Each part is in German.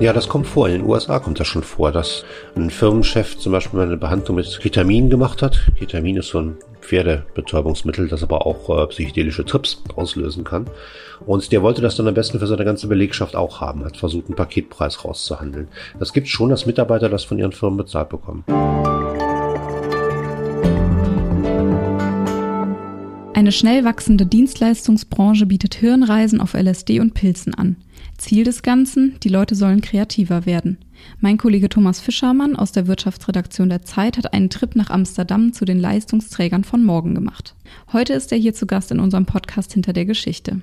Ja, das kommt vor. In den USA kommt das schon vor, dass ein Firmenchef zum Beispiel eine Behandlung mit Ketamin gemacht hat. Ketamin ist so ein Pferdebetäubungsmittel, das aber auch äh, psychedelische Trips auslösen kann. Und der wollte das dann am besten für seine ganze Belegschaft auch haben, hat versucht, einen Paketpreis rauszuhandeln. Das gibt schon, dass Mitarbeiter das von ihren Firmen bezahlt bekommen. Eine schnell wachsende Dienstleistungsbranche bietet Hirnreisen auf LSD und Pilzen an. Ziel des Ganzen, die Leute sollen kreativer werden. Mein Kollege Thomas Fischermann aus der Wirtschaftsredaktion der Zeit hat einen Trip nach Amsterdam zu den Leistungsträgern von morgen gemacht. Heute ist er hier zu Gast in unserem Podcast Hinter der Geschichte.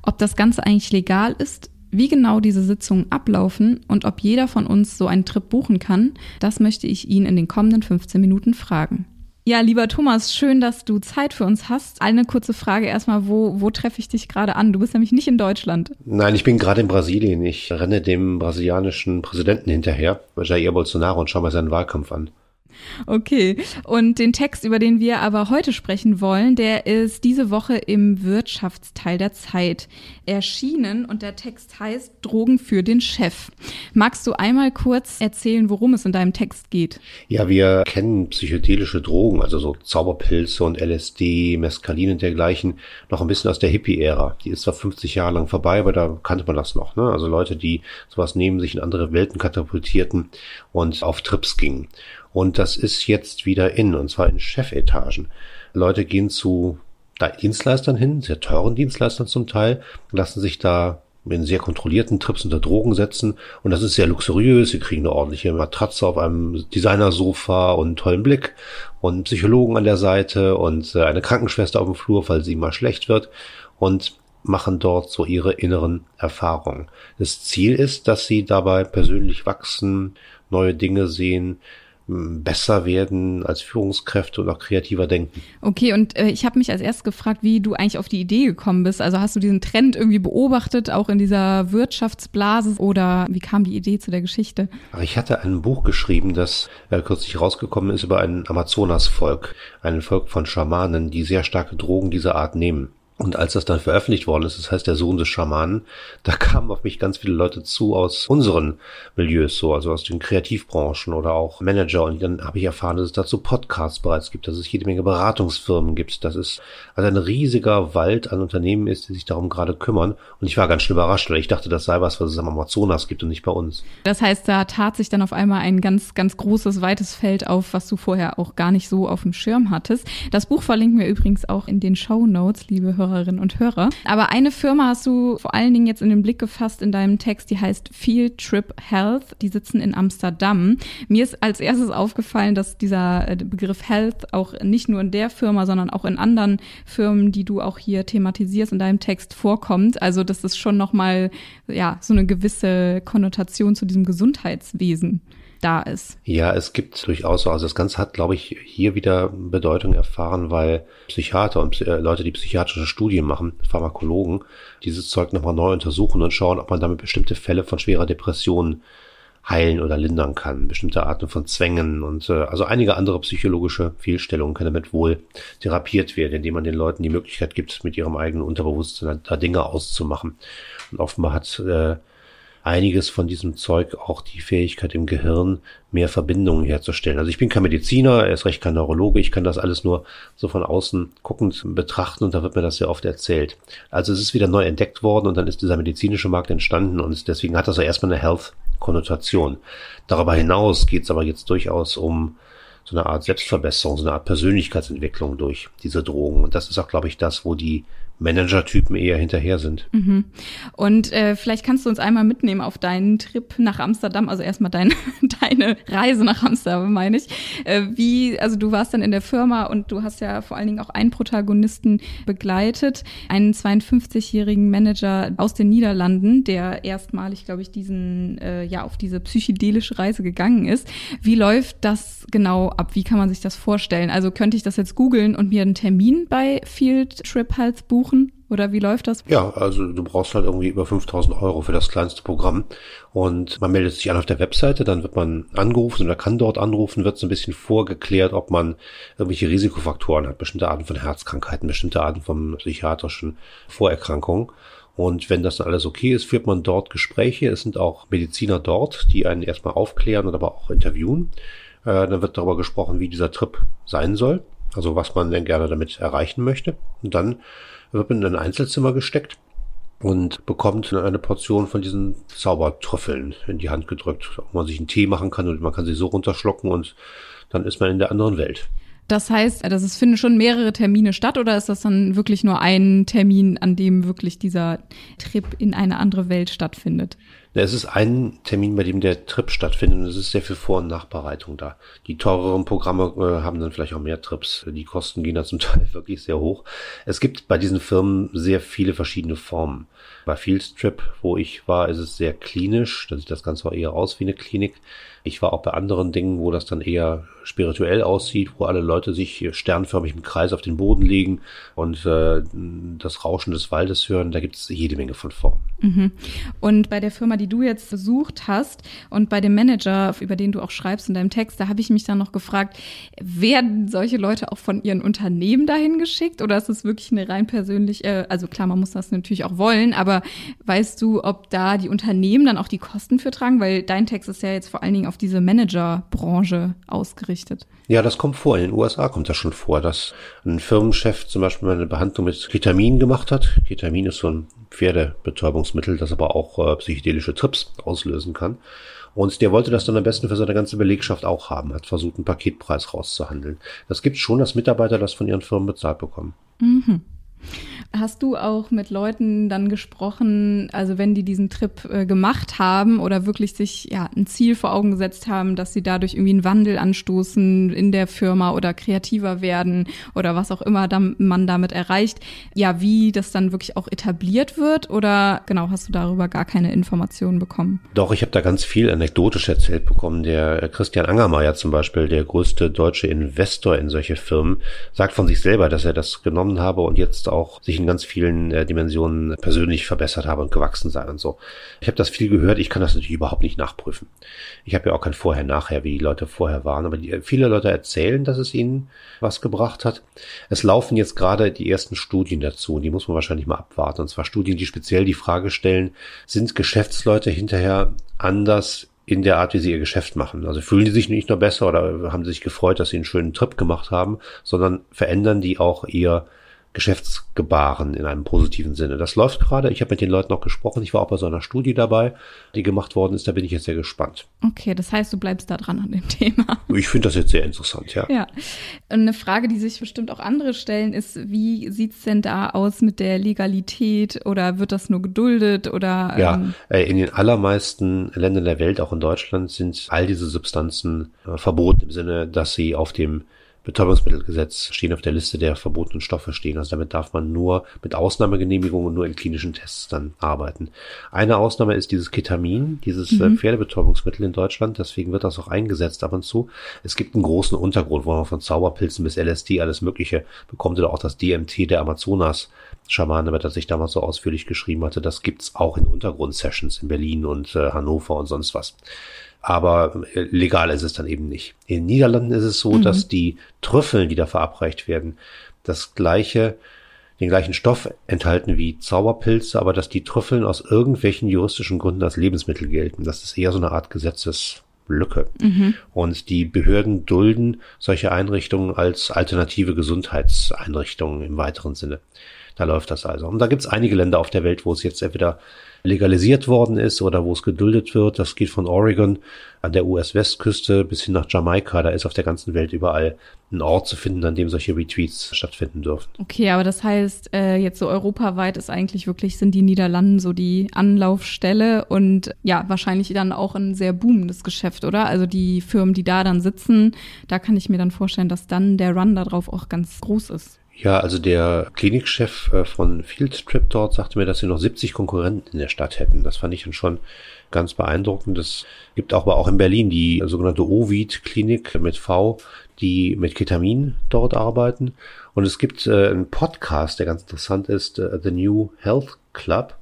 Ob das Ganze eigentlich legal ist, wie genau diese Sitzungen ablaufen und ob jeder von uns so einen Trip buchen kann, das möchte ich ihn in den kommenden 15 Minuten fragen. Ja, lieber Thomas, schön, dass du Zeit für uns hast. Eine kurze Frage erstmal, wo, wo treffe ich dich gerade an? Du bist nämlich nicht in Deutschland. Nein, ich bin gerade in Brasilien. Ich renne dem brasilianischen Präsidenten hinterher, Jair Bolsonaro, und schaue mir seinen Wahlkampf an. Okay. Und den Text, über den wir aber heute sprechen wollen, der ist diese Woche im Wirtschaftsteil der Zeit erschienen und der Text heißt Drogen für den Chef. Magst du einmal kurz erzählen, worum es in deinem Text geht? Ja, wir kennen psychedelische Drogen, also so Zauberpilze und LSD, Mescalin und dergleichen, noch ein bisschen aus der Hippie-Ära. Die ist zwar 50 Jahre lang vorbei, aber da kannte man das noch. Ne? Also Leute, die sowas nehmen, sich in andere Welten katapultierten und auf Trips gingen. Und das ist jetzt wieder in, und zwar in Chefetagen. Leute gehen zu Dienstleistern hin, sehr teuren Dienstleistern zum Teil, lassen sich da in sehr kontrollierten Trips unter Drogen setzen und das ist sehr luxuriös. Sie kriegen eine ordentliche Matratze auf einem Designersofa und einen tollen Blick und Psychologen an der Seite und äh, eine Krankenschwester auf dem Flur, falls sie mal schlecht wird und machen dort so ihre inneren Erfahrungen. Das Ziel ist, dass sie dabei persönlich wachsen, neue Dinge sehen, besser werden als Führungskräfte und auch kreativer denken. Okay, und äh, ich habe mich als erstes gefragt, wie du eigentlich auf die Idee gekommen bist. Also hast du diesen Trend irgendwie beobachtet, auch in dieser Wirtschaftsblase oder wie kam die Idee zu der Geschichte? Ich hatte ein Buch geschrieben, das äh, kürzlich rausgekommen ist über ein Amazonasvolk, ein Volk von Schamanen, die sehr starke Drogen dieser Art nehmen. Und als das dann veröffentlicht worden ist, das heißt der Sohn des Schamanen, da kamen auf mich ganz viele Leute zu aus unseren Milieus, so, also aus den Kreativbranchen oder auch Manager. Und dann habe ich erfahren, dass es dazu Podcasts bereits gibt, dass es jede Menge Beratungsfirmen gibt, dass es also ein riesiger Wald an Unternehmen ist, die sich darum gerade kümmern. Und ich war ganz schön überrascht, weil ich dachte, das sei was, was es am Amazonas gibt und nicht bei uns. Das heißt, da tat sich dann auf einmal ein ganz, ganz großes, weites Feld auf, was du vorher auch gar nicht so auf dem Schirm hattest. Das Buch verlinken wir übrigens auch in den Show Notes, liebe Hörer Hörerinnen und Hörer. Aber eine Firma hast du vor allen Dingen jetzt in den Blick gefasst in deinem Text, die heißt Field Trip Health. Die sitzen in Amsterdam. Mir ist als erstes aufgefallen, dass dieser äh, Begriff Health auch nicht nur in der Firma, sondern auch in anderen Firmen, die du auch hier thematisierst in deinem Text vorkommt. Also das ist schon nochmal ja so eine gewisse Konnotation zu diesem Gesundheitswesen da ist. Ja, es gibt durchaus, also das Ganze hat, glaube ich, hier wieder Bedeutung erfahren, weil Psychiater und äh, Leute, die psychiatrische Studien machen, Pharmakologen, dieses Zeug nochmal neu untersuchen und schauen, ob man damit bestimmte Fälle von schwerer Depression heilen oder lindern kann. Bestimmte Arten von Zwängen und äh, also einige andere psychologische Fehlstellungen können damit wohl therapiert werden, indem man den Leuten die Möglichkeit gibt, mit ihrem eigenen Unterbewusstsein da Dinge auszumachen. Und offenbar hat äh, einiges von diesem Zeug auch die Fähigkeit im Gehirn, mehr Verbindungen herzustellen. Also ich bin kein Mediziner, er ist recht kein Neurologe, ich kann das alles nur so von außen guckend betrachten und da wird mir das sehr oft erzählt. Also es ist wieder neu entdeckt worden und dann ist dieser medizinische Markt entstanden und deswegen hat das ja erstmal eine Health-Konnotation. Darüber hinaus geht es aber jetzt durchaus um so eine Art Selbstverbesserung, so eine Art Persönlichkeitsentwicklung durch diese Drogen. Und das ist auch, glaube ich, das, wo die Manager-Typen eher hinterher sind. Mhm. Und äh, vielleicht kannst du uns einmal mitnehmen auf deinen Trip nach Amsterdam, also erstmal dein, deine Reise nach Amsterdam, meine ich. Äh, wie, also du warst dann in der Firma und du hast ja vor allen Dingen auch einen Protagonisten begleitet, einen 52-jährigen Manager aus den Niederlanden, der erstmalig, glaube ich, diesen, äh, ja, auf diese psychedelische Reise gegangen ist. Wie läuft das genau ab? Wie kann man sich das vorstellen? Also könnte ich das jetzt googeln und mir einen Termin bei Field Trip halt buchen? Oder wie läuft das? Ja, also du brauchst halt irgendwie über 5000 Euro für das kleinste Programm. Und man meldet sich an auf der Webseite, dann wird man angerufen oder kann dort anrufen, wird so ein bisschen vorgeklärt, ob man irgendwelche Risikofaktoren hat, bestimmte Arten von Herzkrankheiten, bestimmte Arten von psychiatrischen Vorerkrankungen. Und wenn das dann alles okay ist, führt man dort Gespräche. Es sind auch Mediziner dort, die einen erstmal aufklären und aber auch interviewen. Äh, dann wird darüber gesprochen, wie dieser Trip sein soll. Also was man denn gerne damit erreichen möchte. Und dann wird in ein Einzelzimmer gesteckt und bekommt eine Portion von diesen Zaubertrüffeln in die Hand gedrückt, wo man sich einen Tee machen kann und man kann sie so runterschlucken und dann ist man in der anderen Welt. Das heißt, das ist, finden schon mehrere Termine statt oder ist das dann wirklich nur ein Termin, an dem wirklich dieser Trip in eine andere Welt stattfindet? Es ist ein Termin, bei dem der Trip stattfindet und es ist sehr viel Vor- und Nachbereitung da. Die teureren Programme äh, haben dann vielleicht auch mehr Trips. Die Kosten gehen da zum Teil wirklich sehr hoch. Es gibt bei diesen Firmen sehr viele verschiedene Formen. Bei Field Trip, wo ich war, ist es sehr klinisch. Da sieht das Ganze auch eher aus wie eine Klinik. Ich war auch bei anderen Dingen, wo das dann eher spirituell aussieht, wo alle Leute sich sternförmig im Kreis auf den Boden legen und äh, das Rauschen des Waldes hören. Da gibt es jede Menge von Formen. Mhm. Und bei der Firma, die du jetzt besucht hast und bei dem Manager, über den du auch schreibst in deinem Text, da habe ich mich dann noch gefragt, werden solche Leute auch von ihren Unternehmen dahin geschickt oder ist es wirklich eine rein persönliche, äh, also klar, man muss das natürlich auch wollen, aber weißt du, ob da die Unternehmen dann auch die Kosten für tragen? Weil dein Text ist ja jetzt vor allen Dingen auf diese Managerbranche ausgerichtet. Ja, das kommt vor. In den USA kommt das schon vor, dass ein Firmenchef zum Beispiel mal eine Behandlung mit Ketamin gemacht hat. Ketamin ist so ein Pferdebetäubungsmittel, das aber auch äh, psychedelische Trips auslösen kann. Und der wollte das dann am besten für seine ganze Belegschaft auch haben, hat versucht, einen Paketpreis rauszuhandeln. Das gibt schon, dass Mitarbeiter das von ihren Firmen bezahlt bekommen. Mhm. Hast du auch mit Leuten dann gesprochen, also wenn die diesen Trip äh, gemacht haben oder wirklich sich ja ein Ziel vor Augen gesetzt haben, dass sie dadurch irgendwie einen Wandel anstoßen in der Firma oder kreativer werden oder was auch immer man damit erreicht, ja, wie das dann wirklich auch etabliert wird oder genau, hast du darüber gar keine Informationen bekommen? Doch, ich habe da ganz viel anekdotisch erzählt bekommen. Der Christian Angermeier zum Beispiel, der größte deutsche Investor in solche Firmen, sagt von sich selber, dass er das genommen habe und jetzt auch sich in ganz vielen äh, Dimensionen persönlich verbessert habe und gewachsen sei und so. Ich habe das viel gehört, ich kann das natürlich überhaupt nicht nachprüfen. Ich habe ja auch kein Vorher-Nachher, wie die Leute vorher waren, aber die, viele Leute erzählen, dass es ihnen was gebracht hat. Es laufen jetzt gerade die ersten Studien dazu und die muss man wahrscheinlich mal abwarten. Und zwar Studien, die speziell die Frage stellen, sind Geschäftsleute hinterher anders in der Art, wie sie ihr Geschäft machen. Also fühlen die sich nicht nur besser oder haben sie sich gefreut, dass sie einen schönen Trip gemacht haben, sondern verändern die auch ihr Geschäftsgebaren in einem positiven Sinne. Das läuft gerade. Ich habe mit den Leuten noch gesprochen. Ich war auch bei so einer Studie dabei, die gemacht worden ist. Da bin ich jetzt sehr gespannt. Okay, das heißt, du bleibst da dran an dem Thema. Ich finde das jetzt sehr interessant, ja. Ja. Eine Frage, die sich bestimmt auch andere stellen, ist, wie sieht's denn da aus mit der Legalität oder wird das nur geduldet oder? Ja, ähm äh, in den allermeisten Ländern der Welt, auch in Deutschland, sind all diese Substanzen äh, verboten im Sinne, dass sie auf dem Betäubungsmittelgesetz stehen auf der Liste der verbotenen Stoffe stehen. Also damit darf man nur mit Ausnahmegenehmigungen und nur in klinischen Tests dann arbeiten. Eine Ausnahme ist dieses Ketamin, dieses äh, mhm. Pferdebetäubungsmittel in Deutschland. Deswegen wird das auch eingesetzt ab und zu. Es gibt einen großen Untergrund, wo man von Zauberpilzen bis LSD alles Mögliche bekommt oder auch das DMT der Amazonas. Schamane, über das ich damals so ausführlich geschrieben hatte, das gibt's auch in Untergrund-Sessions in Berlin und äh, Hannover und sonst was aber äh, legal ist es dann eben nicht. In den Niederlanden ist es so, mhm. dass die Trüffeln, die da verabreicht werden, das gleiche, den gleichen Stoff enthalten wie Zauberpilze, aber dass die Trüffeln aus irgendwelchen juristischen Gründen als Lebensmittel gelten. Das ist eher so eine Art Gesetzeslücke. Mhm. Und die Behörden dulden solche Einrichtungen als alternative Gesundheitseinrichtungen im weiteren Sinne. Da läuft das also. Und da gibt es einige Länder auf der Welt, wo es jetzt entweder legalisiert worden ist oder wo es geduldet wird. Das geht von Oregon an der US-Westküste bis hin nach Jamaika. Da ist auf der ganzen Welt überall ein Ort zu finden, an dem solche Retweets stattfinden dürfen. Okay, aber das heißt, äh, jetzt so europaweit ist eigentlich wirklich, sind die Niederlanden so die Anlaufstelle und ja, wahrscheinlich dann auch ein sehr boomendes Geschäft, oder? Also die Firmen, die da dann sitzen, da kann ich mir dann vorstellen, dass dann der Run darauf auch ganz groß ist. Ja, also der Klinikchef äh, von Field Trip dort sagte mir, dass sie noch 70 Konkurrenten in der Stadt hätten. Das fand ich dann schon ganz beeindruckend. Es gibt auch, aber auch in Berlin die sogenannte Ovid-Klinik mit V, die mit Ketamin dort arbeiten. Und es gibt äh, einen Podcast, der ganz interessant ist, äh, The New Health Club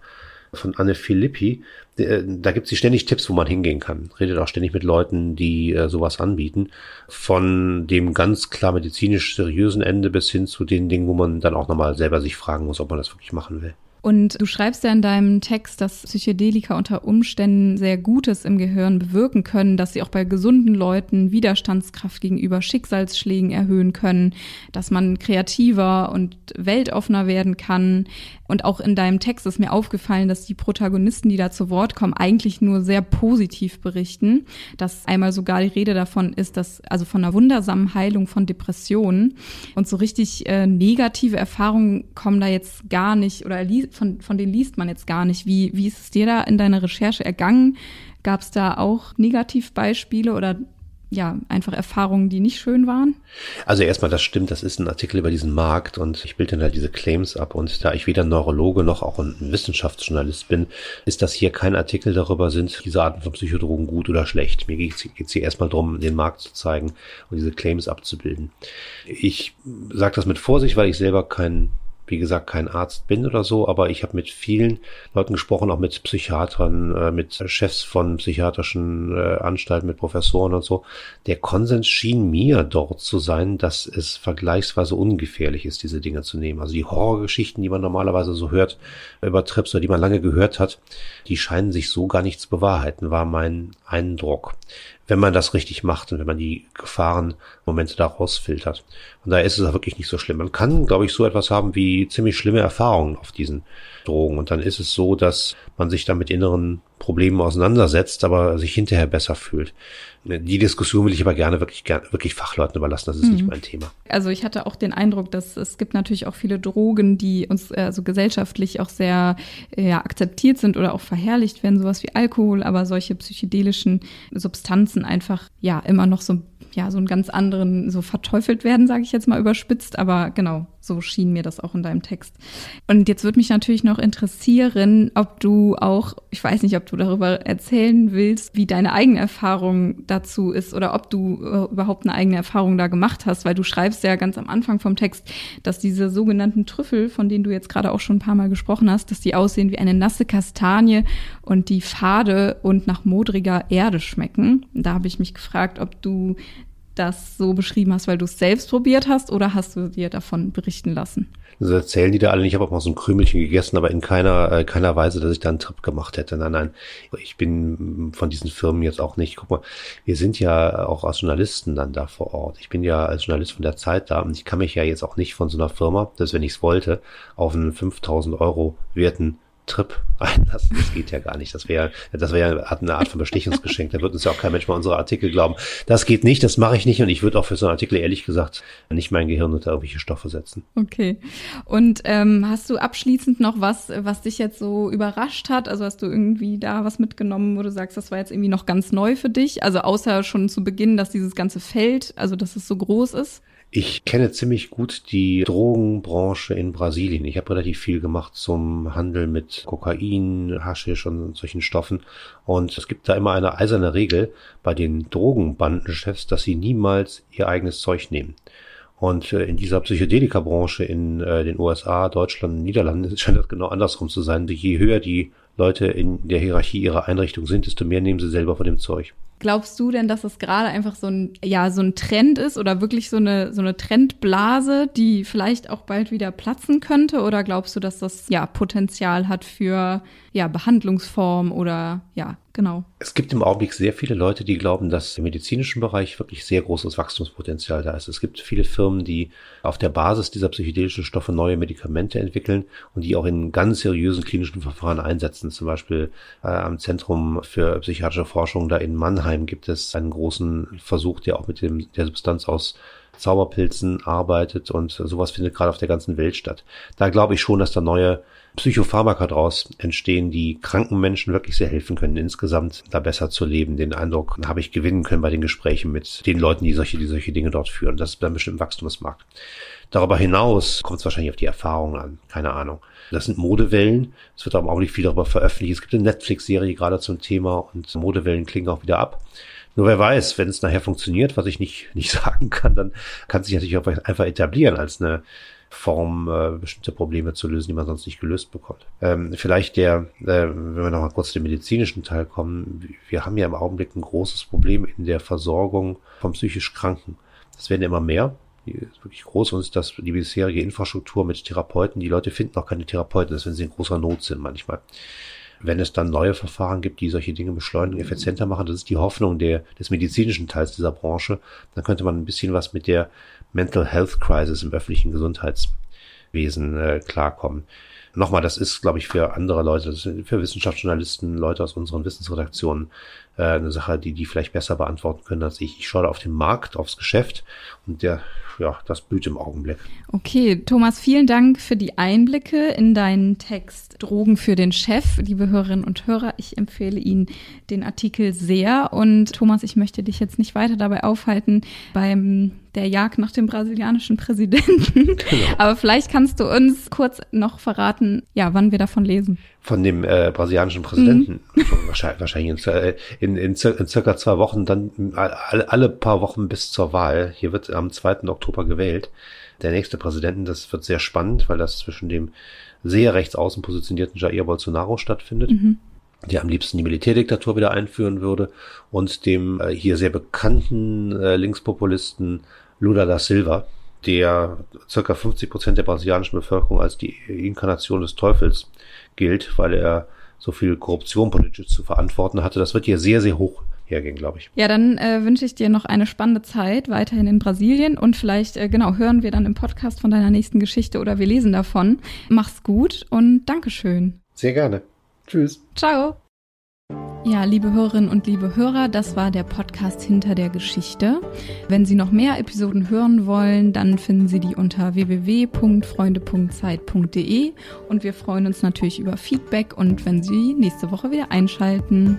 von Anne Filippi. Äh, da gibt sie ständig Tipps, wo man hingehen kann. Redet auch ständig mit Leuten, die äh, sowas anbieten. Von dem ganz klar medizinisch seriösen Ende bis hin zu den Dingen, wo man dann auch nochmal selber sich fragen muss, ob man das wirklich machen will. Und du schreibst ja in deinem Text, dass Psychedelika unter Umständen sehr Gutes im Gehirn bewirken können, dass sie auch bei gesunden Leuten Widerstandskraft gegenüber Schicksalsschlägen erhöhen können, dass man kreativer und weltoffener werden kann. Und auch in deinem Text ist mir aufgefallen, dass die Protagonisten, die da zu Wort kommen, eigentlich nur sehr positiv berichten. Dass einmal sogar die Rede davon ist, dass, also von einer wundersamen Heilung von Depressionen. Und so richtig äh, negative Erfahrungen kommen da jetzt gar nicht oder von, von denen liest man jetzt gar nicht. Wie, wie ist es dir da in deiner Recherche ergangen? Gab es da auch Negativbeispiele oder ja, einfach Erfahrungen, die nicht schön waren? Also erstmal, das stimmt, das ist ein Artikel über diesen Markt und ich bilde dann halt diese Claims ab und da ich weder Neurologe noch auch ein Wissenschaftsjournalist bin, ist das hier kein Artikel darüber, sind diese Arten von Psychodrogen gut oder schlecht. Mir geht es hier erstmal darum, den Markt zu zeigen und diese Claims abzubilden. Ich sage das mit Vorsicht, weil ich selber kein wie gesagt, kein Arzt bin oder so, aber ich habe mit vielen Leuten gesprochen, auch mit Psychiatern, äh, mit Chefs von psychiatrischen äh, Anstalten, mit Professoren und so. Der Konsens schien mir dort zu sein, dass es vergleichsweise ungefährlich ist, diese Dinge zu nehmen. Also die Horrorgeschichten, die man normalerweise so hört über Trips oder die man lange gehört hat, die scheinen sich so gar nicht zu bewahrheiten, war mein Eindruck wenn man das richtig macht und wenn man die Gefahrenmomente da rausfiltert. Und da ist es auch wirklich nicht so schlimm. Man kann, glaube ich, so etwas haben wie ziemlich schlimme Erfahrungen auf diesen Drogen. Und dann ist es so, dass man sich da mit inneren Problemen auseinandersetzt, aber sich hinterher besser fühlt. Die Diskussion will ich aber gerne wirklich, wirklich Fachleuten überlassen. Das ist mhm. nicht mein Thema. Also ich hatte auch den Eindruck, dass es gibt natürlich auch viele Drogen, die uns also gesellschaftlich auch sehr ja, akzeptiert sind oder auch verherrlicht werden, sowas wie Alkohol, aber solche psychedelischen Substanzen einfach ja immer noch so ja so einen ganz anderen so verteufelt werden, sage ich jetzt mal überspitzt, aber genau so schien mir das auch in deinem Text. Und jetzt würde mich natürlich noch interessieren, ob du auch, ich weiß nicht, ob du darüber erzählen willst, wie deine eigene Erfahrung dazu ist oder ob du äh, überhaupt eine eigene Erfahrung da gemacht hast, weil du schreibst ja ganz am Anfang vom Text, dass diese sogenannten Trüffel, von denen du jetzt gerade auch schon ein paar Mal gesprochen hast, dass die aussehen wie eine nasse Kastanie und die fade und nach modriger Erde schmecken. Da habe ich mich gefragt, ob du das so beschrieben hast, weil du es selbst probiert hast oder hast du dir davon berichten lassen? Das erzählen die da alle. Ich habe auch mal so ein Krümelchen gegessen, aber in keiner, äh, keiner Weise, dass ich da einen Trip gemacht hätte. Nein, nein. Ich bin von diesen Firmen jetzt auch nicht. Guck mal, wir sind ja auch als Journalisten dann da vor Ort. Ich bin ja als Journalist von der Zeit da und ich kann mich ja jetzt auch nicht von so einer Firma, dass wenn ich es wollte, auf einen 5000 Euro werten Trip einlassen. Das geht ja gar nicht. Das wäre, das wäre eine Art von Bestechungsgeschenk. Da wird uns ja auch kein Mensch mal unsere Artikel glauben. Das geht nicht, das mache ich nicht und ich würde auch für so einen Artikel ehrlich gesagt nicht mein Gehirn unter irgendwelche Stoffe setzen. Okay. Und ähm, hast du abschließend noch was, was dich jetzt so überrascht hat? Also hast du irgendwie da was mitgenommen, wo du sagst, das war jetzt irgendwie noch ganz neu für dich? Also außer schon zu Beginn, dass dieses ganze Feld, also dass es so groß ist? Ich kenne ziemlich gut die Drogenbranche in Brasilien. Ich habe relativ viel gemacht zum Handel mit Kokain, Haschisch und solchen Stoffen. Und es gibt da immer eine eiserne Regel bei den Drogenbandenchefs, dass sie niemals ihr eigenes Zeug nehmen. Und äh, in dieser Psychedelika-Branche in äh, den USA, Deutschland, Niederlanden scheint das genau andersrum zu sein. Je höher die Leute in der Hierarchie ihrer Einrichtung sind, desto mehr nehmen sie selber von dem Zeug. Glaubst du denn, dass es gerade einfach so ein, ja, so ein Trend ist oder wirklich so eine, so eine Trendblase, die vielleicht auch bald wieder platzen könnte? Oder glaubst du, dass das, ja, Potenzial hat für, ja, Behandlungsform oder, ja, genau. Es gibt im Augenblick sehr viele Leute, die glauben, dass im medizinischen Bereich wirklich sehr großes Wachstumspotenzial da ist. Es gibt viele Firmen, die auf der Basis dieser psychedelischen Stoffe neue Medikamente entwickeln und die auch in ganz seriösen klinischen Verfahren einsetzen. Zum Beispiel äh, am Zentrum für psychiatrische Forschung da in Mannheim gibt es einen großen Versuch, der auch mit dem, der Substanz aus Zauberpilzen arbeitet und sowas findet gerade auf der ganzen Welt statt. Da glaube ich schon, dass da neue Psychopharmaka draus entstehen, die kranken Menschen wirklich sehr helfen können, insgesamt da besser zu leben. Den Eindruck habe ich gewinnen können bei den Gesprächen mit den Leuten, die solche, die solche Dinge dort führen. Das ist dann bestimmt ein Wachstumsmarkt. Darüber hinaus kommt es wahrscheinlich auf die Erfahrungen an. Keine Ahnung. Das sind Modewellen. Es wird aber auch nicht viel darüber veröffentlicht. Es gibt eine Netflix-Serie gerade zum Thema und Modewellen klingen auch wieder ab. Nur wer weiß, wenn es nachher funktioniert, was ich nicht, nicht sagen kann, dann kann sich natürlich auch einfach etablieren als eine Form, äh, bestimmte Probleme zu lösen, die man sonst nicht gelöst bekommt. Ähm, vielleicht der, äh, wenn wir nochmal kurz zum medizinischen Teil kommen, wir haben ja im Augenblick ein großes Problem in der Versorgung von psychisch Kranken. Das werden immer mehr. Die ist wirklich groß und ist das die bisherige Infrastruktur mit Therapeuten. Die Leute finden auch keine Therapeuten, das wenn sie in großer Not sind manchmal wenn es dann neue Verfahren gibt, die solche Dinge beschleunigen, effizienter machen, das ist die Hoffnung der, des medizinischen Teils dieser Branche, dann könnte man ein bisschen was mit der Mental Health Crisis im öffentlichen Gesundheitswesen äh, klarkommen. Nochmal, das ist, glaube ich, für andere Leute, für Wissenschaftsjournalisten, Leute aus unseren Wissensredaktionen äh, eine Sache, die die vielleicht besser beantworten können als ich. Ich schaue auf den Markt, aufs Geschäft und der ja, das blüht im Augenblick. Okay, Thomas, vielen Dank für die Einblicke in deinen Text Drogen für den Chef. Liebe Hörerinnen und Hörer, ich empfehle Ihnen den Artikel sehr. Und Thomas, ich möchte dich jetzt nicht weiter dabei aufhalten beim der Jagd nach dem brasilianischen Präsidenten. Genau. Aber vielleicht kannst du uns kurz noch verraten, ja, wann wir davon lesen. Von dem äh, brasilianischen Präsidenten. Mhm. wahrscheinlich, wahrscheinlich in, in, in, in, circa zwei Wochen, dann alle, alle paar Wochen bis zur Wahl. Hier wird am 2. Oktober gewählt. Der nächste Präsidenten, das wird sehr spannend, weil das zwischen dem sehr rechts außen positionierten Jair Bolsonaro stattfindet. Mhm der am liebsten die Militärdiktatur wieder einführen würde, und dem äh, hier sehr bekannten äh, Linkspopulisten Lula da Silva, der circa 50 Prozent der brasilianischen Bevölkerung als die Inkarnation des Teufels gilt, weil er so viel Korruption politisch zu verantworten hatte. Das wird hier sehr, sehr hoch hergehen, glaube ich. Ja, dann äh, wünsche ich dir noch eine spannende Zeit weiterhin in Brasilien und vielleicht, äh, genau, hören wir dann im Podcast von deiner nächsten Geschichte oder wir lesen davon. Mach's gut und Dankeschön. Sehr gerne. Tschüss. Ciao. Ja, liebe Hörerinnen und liebe Hörer, das war der Podcast hinter der Geschichte. Wenn Sie noch mehr Episoden hören wollen, dann finden Sie die unter www.freunde.zeit.de und wir freuen uns natürlich über Feedback und wenn Sie nächste Woche wieder einschalten.